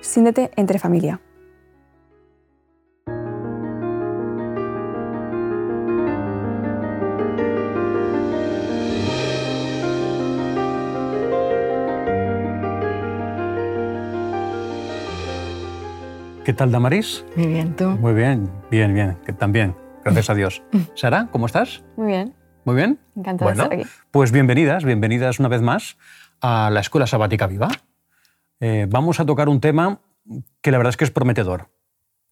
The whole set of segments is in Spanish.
Siéntete entre familia. ¿Qué tal, Damaris? Muy bien, ¿tú? Muy bien, bien, bien, que también, gracias a Dios. Sara, ¿cómo estás? Muy bien. Muy bien. Encantada bueno, de estar aquí. Pues bienvenidas, bienvenidas una vez más a la Escuela Sabática Viva. Eh, vamos a tocar un tema que la verdad es que es prometedor.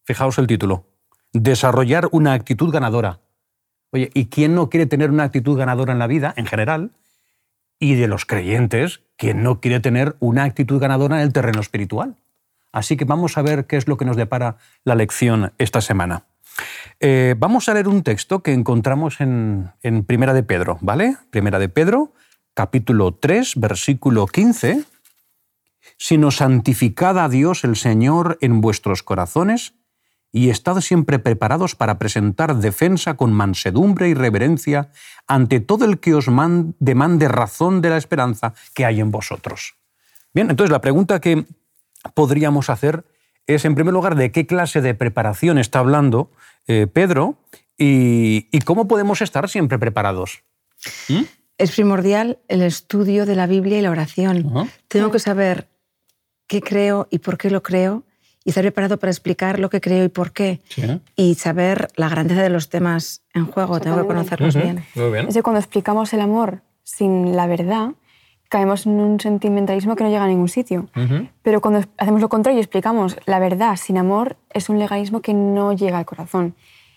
Fijaos el título. Desarrollar una actitud ganadora. Oye, ¿y quién no quiere tener una actitud ganadora en la vida, en general? Y de los creyentes, ¿quién no quiere tener una actitud ganadora en el terreno espiritual? Así que vamos a ver qué es lo que nos depara la lección esta semana. Eh, vamos a leer un texto que encontramos en, en Primera de Pedro, ¿vale? Primera de Pedro, capítulo 3, versículo 15. Sino santificad a Dios el Señor en vuestros corazones y estad siempre preparados para presentar defensa con mansedumbre y reverencia ante todo el que os man- demande razón de la esperanza que hay en vosotros. Bien, entonces la pregunta que podríamos hacer es, en primer lugar, de qué clase de preparación está hablando eh, Pedro y, y cómo podemos estar siempre preparados. ¿Mm? Es primordial el estudio de la Biblia y la oración. Tengo que saber qué creo y por qué lo creo y estar preparado para explicar lo que creo y por qué. Sí. Y saber la grandeza de los temas en juego. Tengo que conocerlos bien. Muy bien. Es que cuando explicamos el amor sin la verdad, caemos en un sentimentalismo que no llega a ningún sitio. Pero cuando hacemos lo contrario y explicamos la verdad sin amor, es un legalismo que no llega al corazón.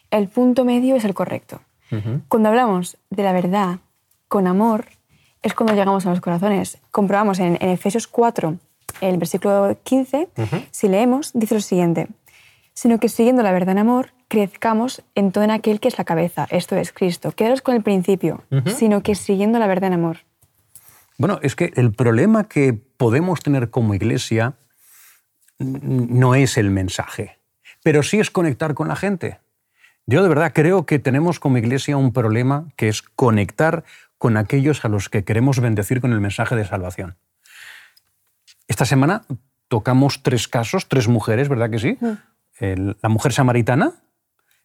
El punto medio es el correcto. Cuando hablamos de la verdad con amor, es cuando llegamos a los corazones. Comprobamos en, en Efesios 4, el versículo 15, si leemos, dice lo siguiente, sino que siguiendo la verdad en amor, crezcamos en todo en aquel que es la cabeza, esto es Cristo. Quedaros con el principio, sino que siguiendo la verdad en amor. Bueno, es que el problema que podemos tener como iglesia no es el mensaje, pero sí es conectar con la gente. Yo de verdad creo que tenemos como iglesia un problema que es conectar con aquellos a los que queremos bendecir con el mensaje de salvación. Esta semana tocamos tres casos, tres mujeres, ¿verdad que sí? El- la mujer samaritana,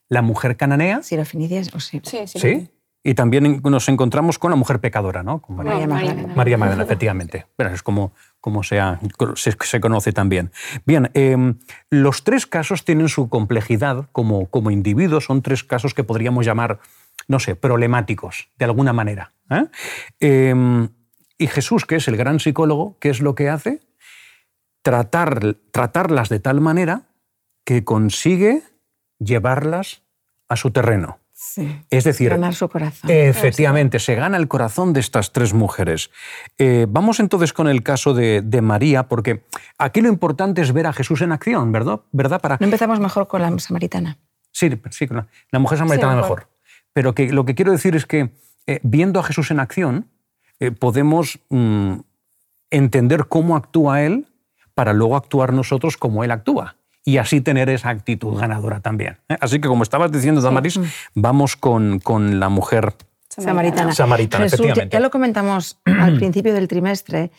la mujer cananea, Si lo finicias, o sí. ¿sí? Y también nos encontramos con la mujer pecadora, ¿no? Con María. María Magdalena. María Magdalena, efectivamente. Bueno, es como, como se, ha- se, se conoce también. Bien, eh, los tres casos tienen su complejidad como, como individuos, son tres casos que podríamos llamar, no sé, problemáticos, de alguna manera. ¿eh? Eh, y Jesús, que es el gran psicólogo, ¿qué es lo que hace? Tratar, tratarlas de tal manera que consigue llevarlas a su terreno. Sí. Es decir, Ganar su corazón. Efectivamente, se gana el corazón de estas tres mujeres. Eh, vamos entonces con el caso de, de María, porque aquí lo importante es ver a Jesús en acción, ¿verdad? ¿verdad? Para, ¿No empezamos mejor con la samaritana? sí, sí, la, la mujer samaritana Sí, mejor. mejor. Pero que, lo que quiero decir es que eh, viendo a Jesús en acción, eh, podemos mm, entender cómo actúa Él para luego actuar nosotros como Él actúa. Y así tener esa actitud ganadora también. ¿eh? Así que, como estabas diciendo, Damaris, vamos con, con la mujer Samaritana. Samaritana, Jesús, ya, efectivamente. ya lo comentamos al principio del trimestre.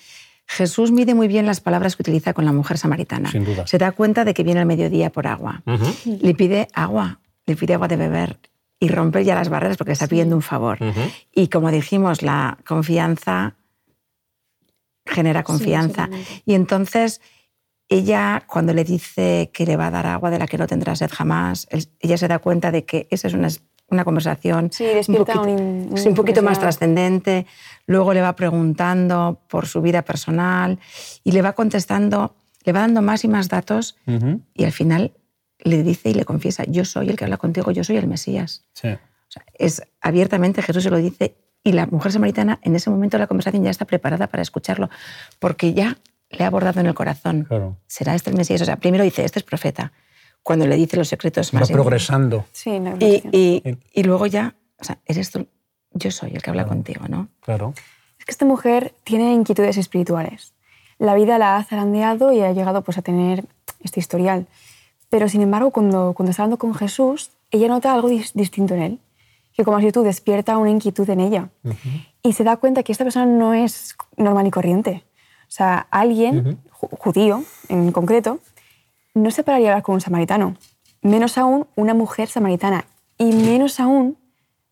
Jesús mide muy bien las palabras que utiliza con la mujer samaritana. Sin duda. Se da cuenta de que viene al mediodía por agua. Ujú. Le pide agua, le pide agua de beber y romper ya las barreras porque le está pidiendo un favor. Ujú. Y como dijimos, la confianza genera confianza. y entonces ella, cuando le dice que le va a dar agua de la que no tendrá sed jamás, ella se da cuenta de que esa es una, una conversación Sí, un poquito, un- un sí, un poquito más trascendente. Luego le va preguntando por su vida personal y le va contestando, le va dando más y más datos y al final le dice y le confiesa, yo soy el que habla contigo, yo soy el Mesías. Sí. O sea, es abiertamente Jesús se lo dice y la mujer samaritana en ese momento de la conversación ya está preparada para escucharlo, porque ya le ha abordado en el corazón. Claro. ¿Será este el Mesías? O sea, primero dice, este es profeta. Cuando le dice los secretos Va más íntimos. progresando. Sí, no, Y, y- y luego ya, o sea, eres tú, yo soy el que habla contigo, ¿no? Claro. Es que esta mujer tiene inquietudes espirituales. La vida la ha zarandeado y ha llegado pues, a tener este historial. Pero, sin embargo, cuando, cuando está hablando con Jesús, ella nota algo dis- distinto en él. Que como si tú despierta una inquietud en ella. Y se da cuenta que esta persona no es normal y corriente. O sea, alguien, ju- judío en concreto, no se pararía a hablar con un samaritano. Menos aún una mujer samaritana. Y menos aún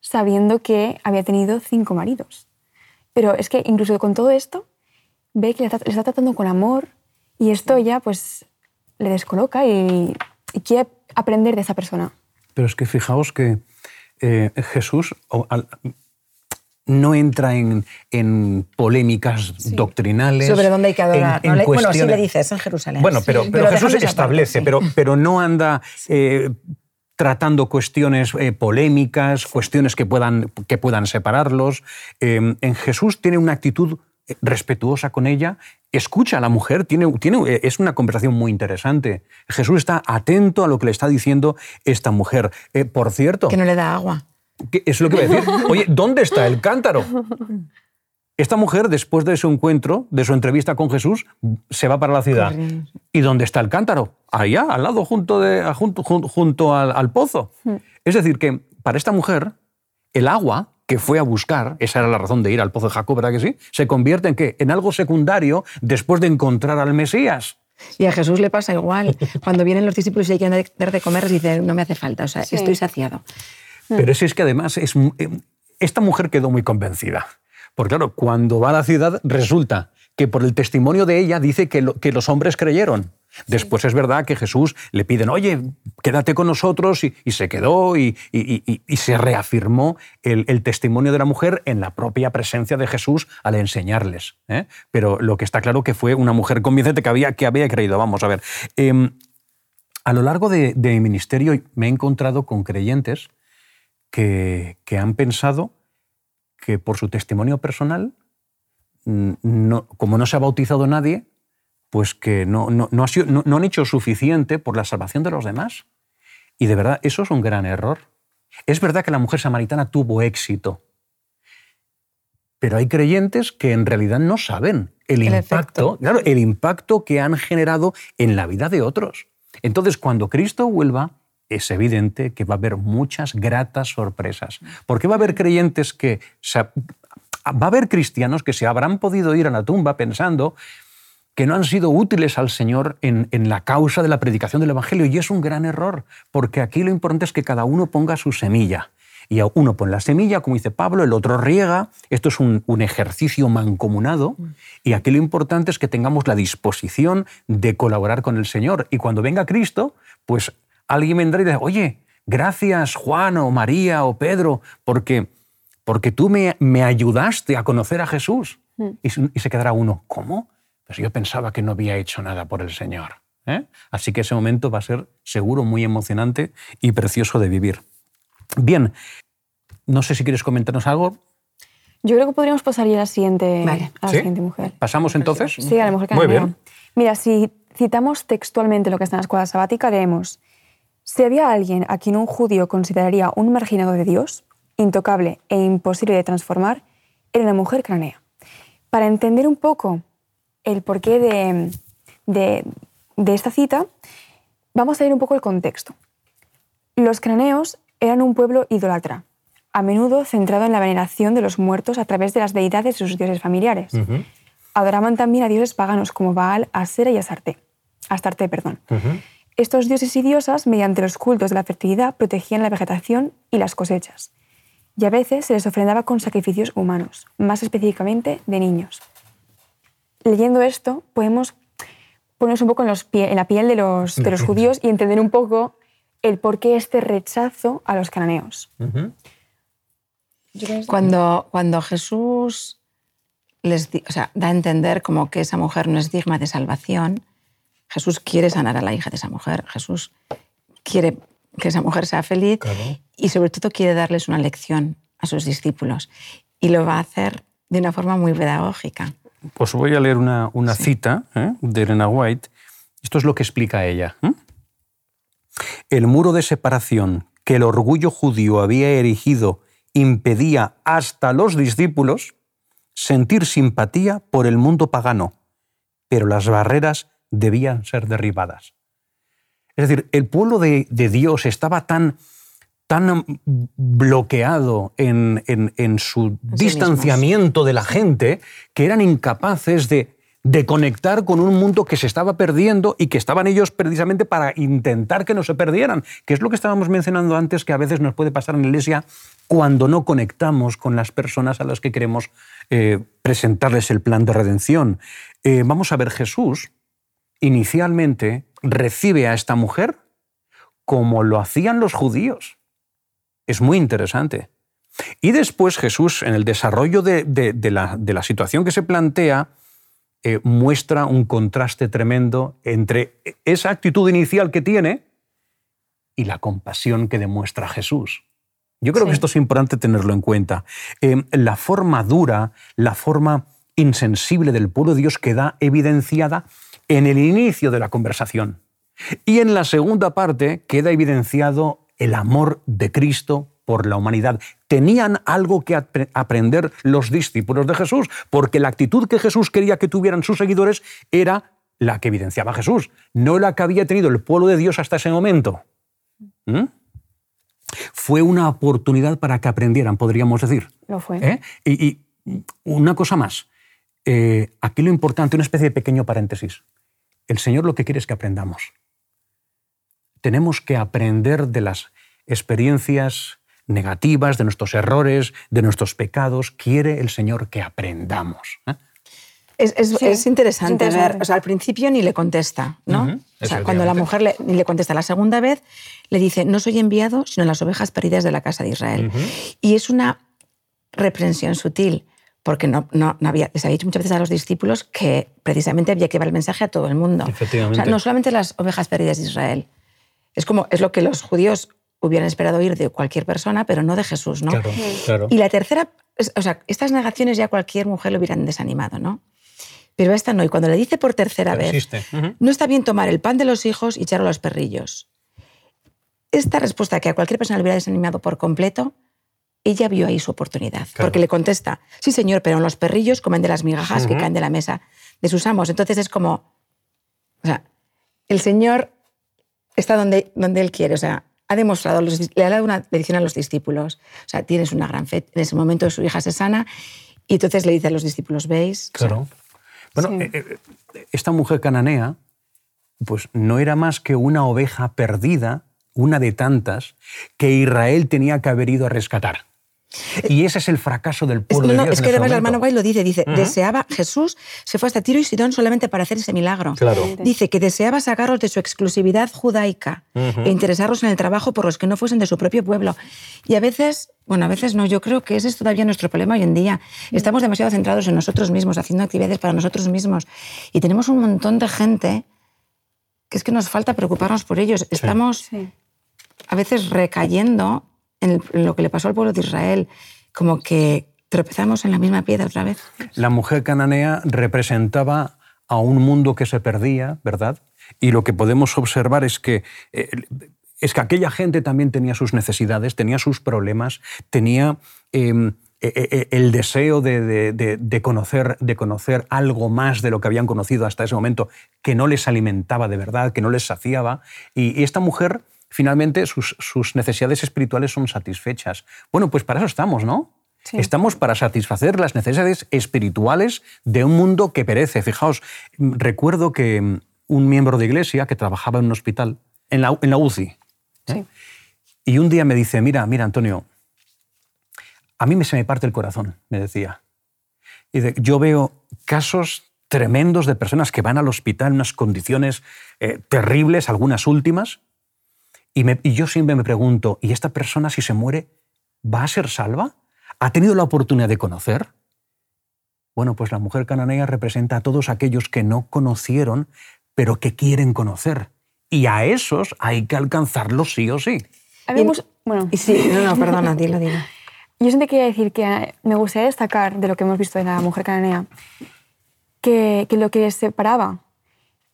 sabiendo que había tenido cinco maridos. Pero es que incluso con todo esto, ve que le está, le está tratando con amor y esto ya pues le descoloca y, y quiere aprender de esa persona. Pero es que fijaos que eh, Jesús no entra en, en polémicas doctrinales. Sobre dónde hay que adorar. en- ¿no? en Le- bueno, sí le dice, es en Jerusalén. Bueno, pero, Sí, pero Jesús parte, establece, pero, pero no anda eh, tratando cuestiones eh, polémicas, cuestiones que puedan, que puedan separarlos. Eh, en Jesús tiene una actitud eh, respetuosa con ella, escucha a la mujer, tiene, tiene, eh, es una conversación muy interesante. Jesús está atento a lo que le está diciendo esta mujer. Eh, por cierto, Que no le da agua. ¿Qué- Es lo que voy a decir. Oye, ¿dónde está el cántaro? Esta mujer, después de su encuentro, de su entrevista con Jesús, se va para la ciudad. Corriendo. ¿Y dónde está el cántaro? Allá, al lado, junto, de, junto, junto, al, al pozo. Es decir, que para esta mujer, el agua que fue a buscar, esa era la razón de ir al pozo de Jacob, ¿verdad que sí? Se convierte en qué? En algo secundario después de encontrar al Mesías. Y a Jesús le pasa igual. Cuando vienen los discípulos y hay que dar de comer, les dice, no me hace falta, o sea, Sí. estoy saciado. Pero es, es que además es, eh, esta mujer quedó muy convencida. Porque claro, cuando va a la ciudad resulta que por el testimonio de ella dice que, lo- que los hombres creyeron. Después es verdad que Jesús le piden, oye, quédate con nosotros y, se quedó y, se reafirmó el, testimonio de la mujer en la propia presencia de Jesús al enseñarles. ¿eh? Pero lo que está claro que fue una mujer convincente que había, que había creído. Vamos a ver. Em, a lo largo de, mi ministerio me he encontrado con creyentes que, han pensado que por su testimonio personal, mm, como no se ha bautizado nadie, pues que no, no, no ha sido- no- no han hecho suficiente por la salvación de los demás. Y de verdad, eso es un gran error. Es verdad que la mujer samaritana tuvo éxito, pero hay creyentes que en realidad no saben el, El impacto, efecto. claro, el impacto que han generado en la vida de otros. Entonces, cuando Cristo vuelva, es evidente que va a haber muchas gratas sorpresas. Porque va a haber creyentes que... se- va a haber cristianos que se habrán podido ir a la tumba pensando que no han sido útiles al Señor en, en la causa de la predicación del Evangelio. Y es un gran error, porque aquí lo importante es que cada uno ponga su semilla. Y uno pone la semilla, como dice Pablo, el otro riega. Esto es un, un ejercicio mancomunado. Y aquí lo importante es que tengamos la disposición de colaborar con el Señor. Y cuando venga Cristo, pues alguien vendrá y dirá, oye, gracias Juan o María o Pedro, porque, porque tú me, me ayudaste a conocer a Jesús. Y, se- y se quedará uno, ¿cómo? Pues yo pensaba que no había hecho nada por el Señor. ¿eh? Así que ese momento va a ser seguro muy emocionante y precioso de vivir. Bien, no sé si quieres comentarnos algo. Yo creo que podríamos pasar ya a la siguiente, Vale. a la ¿Sí? siguiente mujer. ¿Pasamos entonces? Sí, a la mujer Muy cananea. bien. Mira, si citamos textualmente lo que está en la escuela sabática, leemos, si había alguien a quien un judío consideraría un marginado de Dios, intocable e imposible de transformar, era la mujer cananea. Para entender un poco el porqué de, de, de esta cita, vamos a ir un poco el contexto. Los cananeos eran un pueblo idólatra, a menudo centrado en la veneración de los muertos a través de las deidades de sus dioses familiares. Adoraban también a dioses paganos como Baal, Asera y Astarte. Astarte perdón. Estos dioses y diosas, mediante los cultos de la fertilidad, protegían la vegetación y las cosechas. Y a veces se les ofrendaba con sacrificios humanos, más específicamente de niños. Leyendo esto, podemos ponernos un poco en, los pie- en la piel de los, de los judíos y entender un poco el por qué este rechazo a los cananeos. Cuando, cuando Jesús les di- o sea, da a entender como que esa mujer no es digna de salvación, Jesús quiere sanar a la hija de esa mujer. Jesús quiere que esa mujer sea feliz Claro. y sobre todo quiere darles una lección a sus discípulos. Y lo va a hacer de una forma muy pedagógica. Os voy a leer una, una cita ¿eh? de Elena White. Esto es lo que explica ella. ¿eh? El muro de separación que el orgullo judío había erigido impedía hasta los discípulos sentir simpatía por el mundo pagano, pero las barreras debían ser derribadas. Es decir, el pueblo de, de Dios estaba tan, tan bloqueado en, en, en su distanciamiento de la gente que eran incapaces de, de conectar con un mundo que se estaba perdiendo y que estaban ellos precisamente para intentar que no se perdieran, que es lo que estábamos mencionando antes, que a veces nos puede pasar en la iglesia cuando no conectamos con las personas a las que queremos eh, presentarles el plan de redención. Eh, vamos a ver, Jesús inicialmente recibe a esta mujer como lo hacían los judíos. Es muy interesante. Y después Jesús, en el desarrollo de, la, de la situación que se plantea, eh, muestra un contraste tremendo entre esa actitud inicial que tiene y la compasión que demuestra Jesús. Yo creo que esto es importante tenerlo en cuenta. Eh, la forma dura, la forma insensible del pueblo de Dios queda evidenciada en el inicio de la conversación. Y en la segunda parte queda evidenciado el amor de Cristo por la humanidad. Tenían algo que aprender los discípulos de Jesús, porque la actitud que Jesús quería que tuvieran sus seguidores era la que evidenciaba Jesús, no la que había tenido el pueblo de Dios hasta ese momento. ¿Mm? Fue una oportunidad para que aprendieran, podríamos decir. Lo fue. ¿Eh? Y, una cosa más. Eh, aquí lo importante, una especie de pequeño paréntesis. El Señor lo que quiere es que aprendamos. Tenemos que aprender de las experiencias negativas, de nuestros errores, de nuestros pecados. Quiere el Señor que aprendamos. ¿eh? Es, interesante ver, o sea, al principio ni le contesta, ¿no? o sea, cuando la mujer le, ni le contesta la segunda vez, le dice, no soy enviado, sino las ovejas perdidas de la casa de Israel. Y es una reprensión sutil, porque no, no, había, les había dicho muchas veces a los discípulos que precisamente había que llevar el mensaje a todo el mundo. O sea, no solamente las ovejas perdidas de Israel. Es como, es lo que los judíos hubieran esperado oír de cualquier persona, pero no de Jesús, ¿no? Claro, Y la tercera, o sea, estas negaciones ya cualquier mujer lo hubieran desanimado, ¿no? Pero esta no. Y cuando le dice por tercera vez, no está bien tomar el pan de los hijos y echarlo a los perrillos. Esta respuesta que a cualquier persona le hubiera desanimado por completo, ella vio ahí su oportunidad. Porque le contesta, sí señor, pero los perrillos comen de las migajas que caen de la mesa de sus amos. Entonces es como, o sea, el Señor está donde, donde Él quiere. O sea, ha demostrado, le ha dado una lección a los discípulos. O sea, tienes una gran fe. En ese momento su hija se sana y entonces le dice a los discípulos, ¿veis? Claro. bueno, eh, eh, esta mujer cananea, pues no era más que una oveja perdida, una de tantas, que Israel tenía que haber ido a rescatar. Y ese es el fracaso del pueblo no, de Dios. Es que además la hermana Guay lo dice, dice, deseaba, Jesús se fue hasta Tiro y Sidón solamente para hacer ese milagro. Dice que deseaba sacarlos de su exclusividad judaica e interesarlos en el trabajo por los que no fuesen de su propio pueblo. Y a veces, bueno, a veces no, yo creo que ese es todavía nuestro problema hoy en día. Estamos demasiado centrados en nosotros mismos, haciendo actividades para nosotros mismos. Y tenemos un montón de gente que es que nos falta preocuparnos por ellos. Estamos a veces recayendo lo que le pasó al pueblo de Israel, como que tropezamos en la misma piedra otra vez. La mujer cananea representaba a un mundo que se perdía, ¿verdad? Y lo que podemos observar es que, eh, es que aquella gente también tenía sus necesidades, tenía sus problemas, tenía em, e, e, e, el deseo de, conocer, de conocer algo más de lo que habían conocido hasta ese momento, que no les alimentaba de verdad, que no les saciaba. y esta mujer finalmente sus, necesidades espirituales son satisfechas. Bueno, pues para eso estamos, ¿no? Estamos para satisfacer las necesidades espirituales de un mundo que perece. Fijaos, recuerdo que mm, un miembro de iglesia que trabajaba en un hospital, en la, en la UCI, ¿eh? y un día me dice, mira, mira, Antonio, a mí se me parte el corazón, me decía. Y yo veo casos tremendos de personas que van al hospital en unas condiciones eh, terribles, algunas últimas, y, yo siempre me pregunto, ¿y esta persona si se muere va a ser salva? ¿Ha tenido la oportunidad de conocer? Bueno, pues la mujer cananea representa a todos aquellos que no conocieron, pero que quieren conocer. Y a esos hay que alcanzarlos sí o sí. bueno. sí, no, no, perdona, dilo, dilo. Yo siempre quería decir que me gustaría destacar de lo que hemos visto de la mujer cananea que, que lo que separaba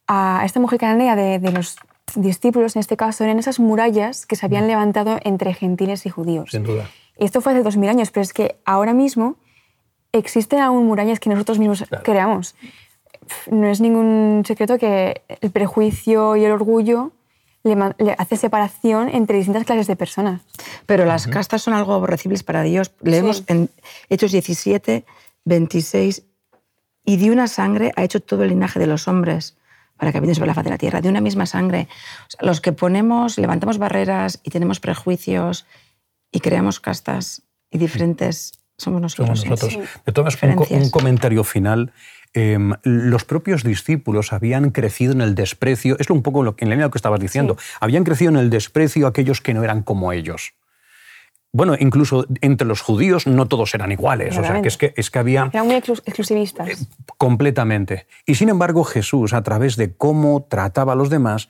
a esta mujer cananea de, de los discípulos, en este caso, eran esas murallas que se habían levantado entre gentiles y judíos. Sin duda. Y esto fue hace dos mil años, pero es que ahora mismo existen aún murallas que nosotros mismos creamos. No es ningún secreto que el prejuicio y el orgullo le, le hace separación entre distintas clases de personas. Pero las castas son algo aborrecibles para Dios. Leemos Sí. en Hechos 17, 26, y de una sangre ha hecho todo el linaje de los hombres para que habiten sobre la faz de la tierra, de una misma sangre. O sea, los que ponemos, levantamos barreras y tenemos prejuicios y creamos castas y diferentes, somos nosotros. Somos nosotros. Sí. De todas maneras, un, un comentario final. Eh, los propios discípulos habían crecido en el desprecio, es un poco lo que, en la línea de lo que estabas diciendo, habían crecido en el desprecio aquellos que no eran como ellos. Bueno, incluso entre los judíos no todos eran iguales, o sea, que es que, es que había Eran muy exclus- exclusivistas. Eh, completamente. Y sin embargo, Jesús, a través de cómo trataba a los demás,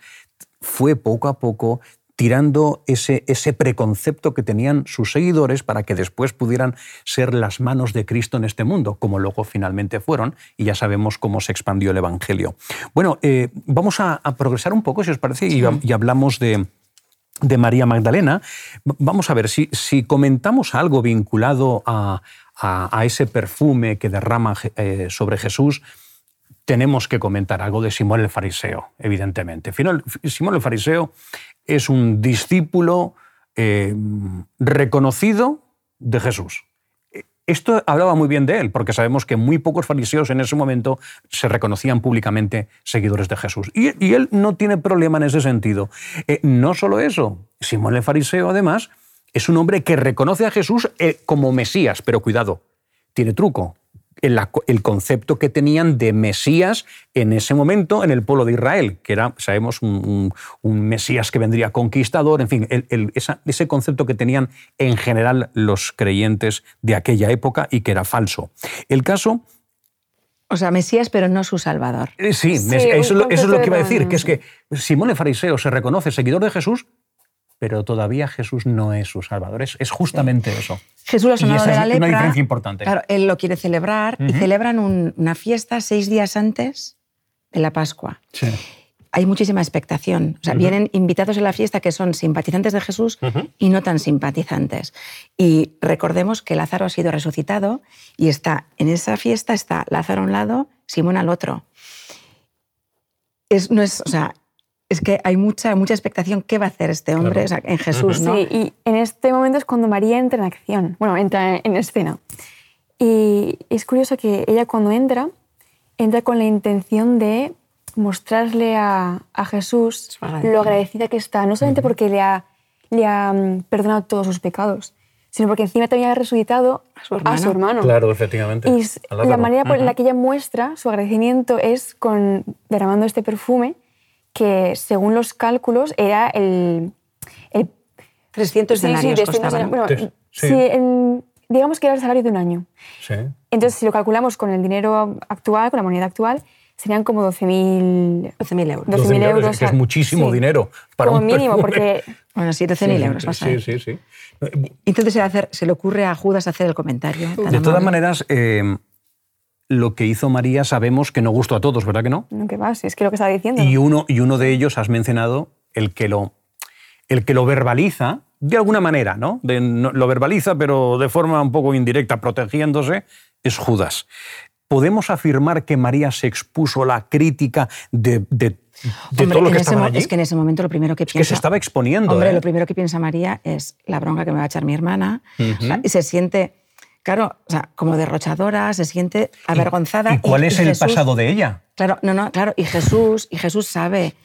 fue poco a poco tirando ese, ese preconcepto que tenían sus seguidores para que después pudieran ser las manos de Cristo en este mundo, como luego finalmente fueron, y ya sabemos cómo se expandió el Evangelio. Bueno, eh, vamos a, a progresar un poco, si os parece, y, y hablamos de, de María Magdalena. Vamos a ver, si, si comentamos algo vinculado a, a- ese perfume que derrama eh, sobre Jesús, tenemos que comentar algo de Simón el Fariseo, evidentemente. Simón el Fariseo es un discípulo eh, reconocido de Jesús. Esto hablaba muy bien de él, porque sabemos que muy pocos fariseos en ese momento se reconocían públicamente seguidores de Jesús. Y, él no tiene problema en ese sentido. Eh, no solo eso, Simón el Fariseo, además, es un hombre que reconoce a Jesús eh, como Mesías, pero cuidado, tiene truco. El, concepto que tenían de Mesías en ese momento en el pueblo de Israel, que era, sabemos, un, un- un Mesías que vendría conquistador, en fin, el- el- esa- ese concepto que tenían en general los creyentes de aquella época y que era falso. El caso O sea, Mesías, pero no su Salvador. eh, Sí, eso, es un lo, eso es lo que iba a decir, de- que es que Simón el Fariseo se reconoce seguidor de Jesús, pero todavía Jesús no es su Salvador. Es, es justamente eso. Jesús sonado esa de es la una lepra. diferencia importante. Claro, él lo quiere celebrar y celebran un- una fiesta seis días antes de la Pascua. Sí. Hay muchísima expectación. O sea, vienen invitados a la fiesta que son simpatizantes de Jesús y no tan simpatizantes. Y recordemos que Lázaro ha sido resucitado y está en esa fiesta está Lázaro a un lado, Simón al otro. Es, no es, o sea, es que hay mucha, mucha expectación. ¿Qué va a hacer este hombre Claro. O sea, en Jesús? ¿no? Sí, y en este momento es cuando María entra en acción, bueno, entra en escena. Y es curioso que ella cuando entra, entra con la intención de mostrarle a, a Jesús Su lo agradecida que está, no solamente porque le ha, le ha mm, perdonado todos sus pecados, sino porque encima también ha resucitado A su hermano. hermano. Claro, efectivamente. Y A la manera por Ujú. la que ella muestra su agradecimiento es con derramando este perfume que, según los cálculos, era el, el 300 Sí, sí, denarios de este costaban. bueno, Tres, sí. si en- digamos que era el salario de un año. Sí. Entonces, si lo calculamos con el dinero actual, con la moneda actual, serían como 12.000 12.000 euros. 12.000 12.000 euros. que es muchísimo sí. dinero para como un mínimo, perfume. porque Bueno, sí, 12.000 euros. a Sí, sí, sí. Entonces se le, hace- se le ocurre a Judas hacer el comentario. De todas maneras, eh, lo que hizo María sabemos que no gustó a todos, ¿verdad que no? no, ¿qué va? Si es que lo que estaba diciendo. Y uno, y uno de ellos has mencionado, el que lo, el que lo verbaliza, de alguna manera, ¿no? De- no- lo verbaliza, pero de forma un poco indirecta, protegiéndose, es Judas. ¿Podemos afirmar que María se expuso a la crítica de, de, de Hombre, todo lo que ese allí? Es que en ese momento lo primero que Es piensa... que se estaba exponiendo. Hombre, ¿eh? lo primero que piensa María es la bronca que me va a echar mi hermana. O sea, y se siente, claro, o sea, como derrochadora, se siente avergonzada. ¿Y cuál es el Jesús- pasado de ella? Claro, no, no, claro. Y Jesús, y Jesús sabe,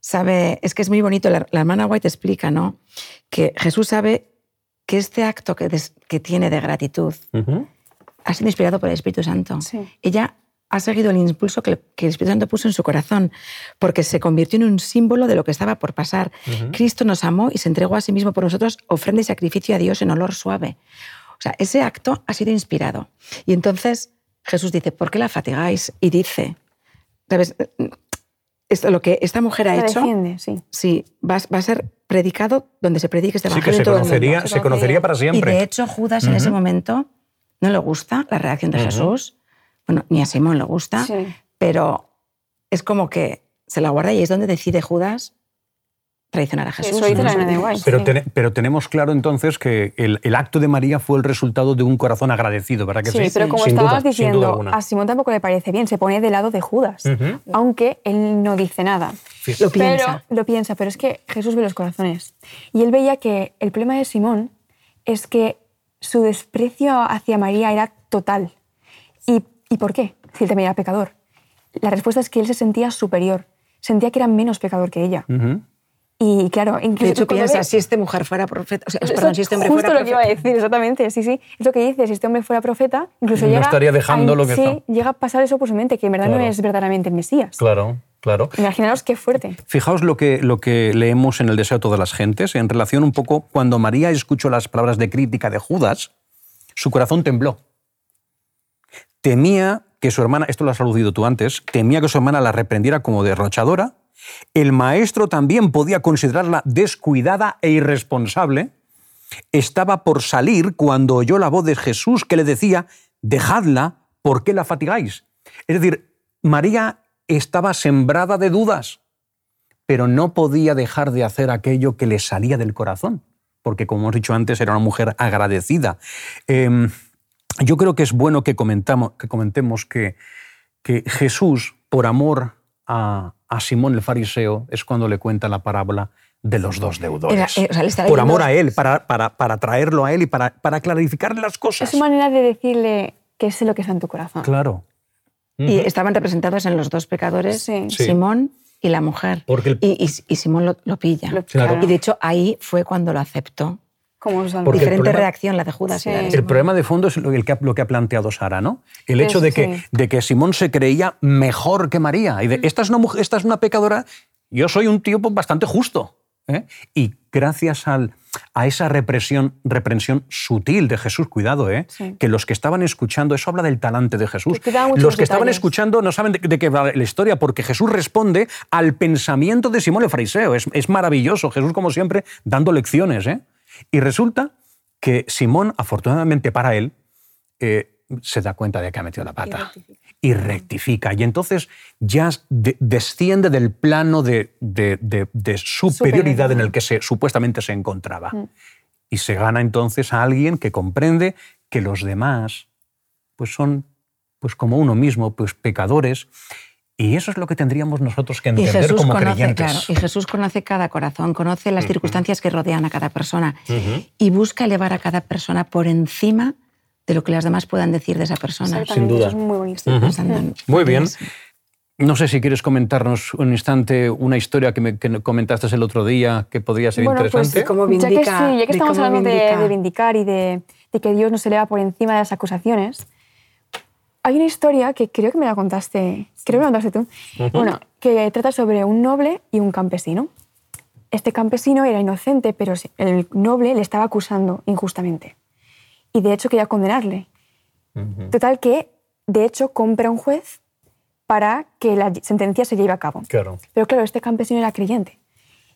sabe, es que es muy bonito. La, la hermana White explica, ¿no? Que Jesús sabe que este acto que, des- que tiene de gratitud ha sido inspirado por el Espíritu Santo. Sí. Ella ha seguido el impulso que, que el Espíritu Santo puso en su corazón, porque se convirtió en un símbolo de lo que estaba por pasar. Cristo nos amó y se entregó a sí mismo por nosotros, ofrenda y sacrificio a Dios en olor suave. O sea, ese acto ha sido inspirado. Y entonces Jesús dice, ¿por qué la fatigáis? Y dice, ¿sabes? Esto, lo que esta mujer ha hecho, defiende, sí. sí, va, va a ser predicado donde se predique este Sí, que evangelio se en todo el mundo. conocería, Se se conocería para Y siempre. de hecho, Judas en ese momento no le gusta la reacción de Jesús, bueno, ni a Simón le gusta, Sí. pero es como que se la guarda y es donde decide Judas traicionar a Jesús. Pero, sí. pero tenemos claro entonces que el, el acto de María fue el resultado de un corazón agradecido, ¿verdad que sí? Sí, pero como Sin estabas duda, diciendo, a Simón tampoco le parece bien, se pone del lado de Judas, aunque él no dice nada. Lo piensa. Pero, lo piensa, pero es que Jesús ve los corazones. Y él veía que el problema de Simón es que su desprecio hacia María era total. ¿Y, ¿y por qué? Si él también era pecador. La respuesta es que él se sentía superior, sentía que era menos pecador que ella. Y claro, incluso De hecho, piensa, ve- si este mujer fuera profeta, o sea, Esto perdón, si este hombre justo fuera lo que iba a profeta. decir, exactamente, sí, sí. Es lo que dice, si este hombre fuera profeta, incluso No llega... estaría dejando a, lo que sí, está. llega a pasar eso por su mente, que en verdad no es verdaderamente el Mesías. Claro, claro. Imaginaos qué fuerte. Fijaos lo que, lo que leemos en el deseo de todas las gentes, en relación un poco cuando María escuchó las palabras de crítica de Judas, su corazón tembló. Temía que su hermana, esto lo has aludido tú antes, temía que su hermana la reprendiera como derrochadora. El maestro también podía considerarla descuidada e irresponsable. Estaba por salir cuando oyó la voz de Jesús que le decía, dejadla, ¿por qué la fatigáis? Es decir, María estaba sembrada de dudas pero no podía dejar de hacer aquello que le salía del corazón, porque como hemos dicho antes, era una mujer agradecida. Eh, yo creo que es bueno que, comentamos, comentemos que, que Jesús, por amor a, a Simón el fariseo, es cuando le cuenta la parábola de los dos deudores. Era- eh, o sea, por amor a él, para, para, para traerlo a él y para, para clarificarle las cosas. Es su manera de decirle que sé lo que está en tu corazón. Claro. Y estaban representados en los dos pecadores. Sí. Simón y la mujer. Porque el- y, y- y Simón lo, lo pilla. Lo- Claro. Y de hecho ahí fue cuando lo aceptó. Como Diferente problema- reacción la de Judas y la de Sí. El problema de fondo es lo que, lo que ha planteado Sara, ¿no? El hecho Es- de que, sí. de que Simón se creía mejor que María. Y de, esta, es una mujer, esta es una pecadora, yo soy un tío pues, bastante justo. ¿eh? Y gracias al, a esa represión, reprensión sutil de Jesús, cuidado, ¿eh? Sí. que los que estaban escuchando, eso habla del talante de Jesús. Que Los que estaban detalles. escuchando no saben de, de qué va la historia, porque Jesús responde al pensamiento de Simón el fariseo. Es, es maravilloso, Jesús como siempre dando lecciones. ¿eh? Y resulta que Simón, afortunadamente para él, eh, se da cuenta de que ha metido la pata y rectifica. Y entonces ya de- desciende del plano de, de- de- de superioridad en el que se, supuestamente se encontraba. Y se gana entonces a alguien que comprende que los demás pues son pues como uno mismo, pues pecadores. Y eso es lo que tendríamos nosotros que Y entender Jesús, como conoce, creyentes. claro, y Jesús conoce cada corazón, conoce las circunstancias que rodean a cada persona y busca elevar a cada persona por encima de lo que las demás puedan decir de esa persona. Exactamente, duda. Eso es muy bonito. Pensando en- Muy bien. en- No sé si quieres comentarnos un instante una historia que, me, que comentaste el otro día que podría ser Bueno, pues, interesante. cómo ya que, vindica- sí, ya que de estamos hablando de, vindica. de vindicar y de, de que Dios nos eleva por encima de las acusaciones, hay una historia que creo que me la contaste, creo que me la contaste tú, bueno, que trata sobre un noble y un campesino. Este campesino era inocente, pero el noble le estaba acusando injustamente. Y de hecho quería condenarle. Total que, de hecho, compra un juez para que la sentencia se lleve a cabo. Claro. Pero claro, este campesino era creyente.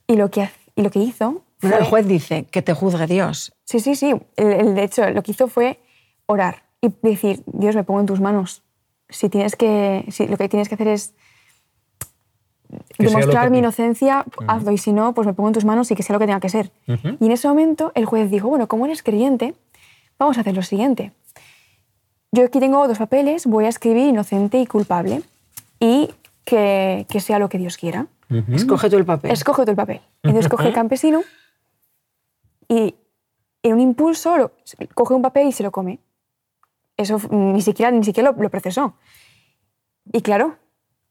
Y lo que, y lo que hizo... Bueno, el juez dice que te juzgue Dios. Sí, sí, sí. El- el- de hecho, lo que hizo fue orar y decir, Dios, me pongo en tus manos. Si tienes que, si lo que tienes que hacer es Que demostrar que- mi inocencia, hazlo. Y si no, pues me pongo en tus manos y que sea lo que tenga que ser. Y en ese momento el juez dijo, bueno, como eres creyente, vamos a hacer lo siguiente. Yo aquí tengo dos papeles, voy a escribir inocente y culpable y que, que sea lo que Dios quiera. Escoge tú el papel. Escoge tú el papel. Entonces coge el campesino y en un impulso lo- coge un papel y se lo come. Eso ni siquiera, ni siquiera lo, lo procesó. Y claro,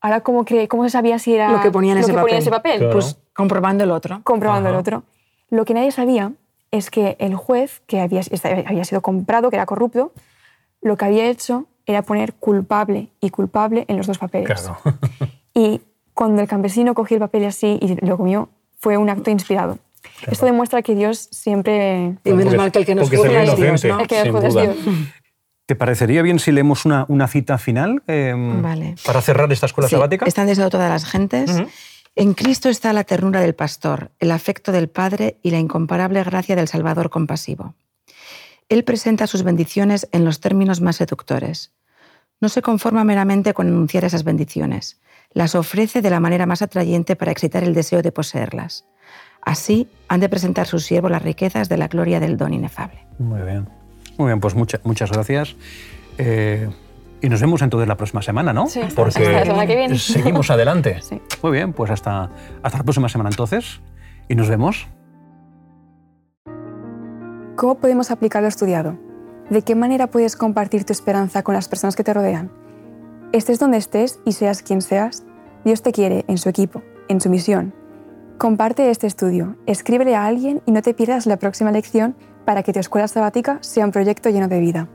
ahora cómo, cre- cómo se sabía si era lo que ponía en, ese, ponía papel. en ese papel. Claro. Pues comprobando el otro. Comprobando el Ajá. otro. Lo que nadie sabía es que el juez, que había, había sido comprado, que era corrupto, lo que había hecho era poner culpable y culpable en los dos papeles. Claro. Y cuando el campesino cogió el papel así y lo comió, fue un acto inspirado. Esto demuestra que Dios siempre... Y menos mal que el que nos juzga es Dios, inocente, ¿no? El que nos sin juzga es duda. Dios. ¿Te parecería bien si leemos una, una cita final eh, Vale. para cerrar esta escuela Sí, sabática? Está en deseo todas las gentes. En Cristo está la ternura del pastor, el afecto del Padre y la incomparable gracia del Salvador compasivo. Él presenta sus bendiciones en los términos más seductores. no se conforma meramente con enunciar esas bendiciones, las ofrece de la manera más atrayente para excitar el deseo de poseerlas. Así han de presentar sus siervos las riquezas de la gloria del don inefable. Muy bien. Muy bien, pues muchas gracias. Eh, y nos vemos entonces la próxima semana, ¿no? Sí, Porque hasta la semana que viene. Seguimos adelante. Sí. Muy bien, pues hasta, hasta la próxima semana entonces. Y nos vemos. ¿Cómo podemos aplicar lo estudiado? ¿De qué manera puedes compartir tu esperanza con las personas que te rodean? Estés donde estés y seas quien seas, Dios te quiere en su equipo, en su misión. Comparte este estudio, escríbele a alguien y no te pierdas la próxima lección para que tu escuela sabática sea un proyecto lleno de vida.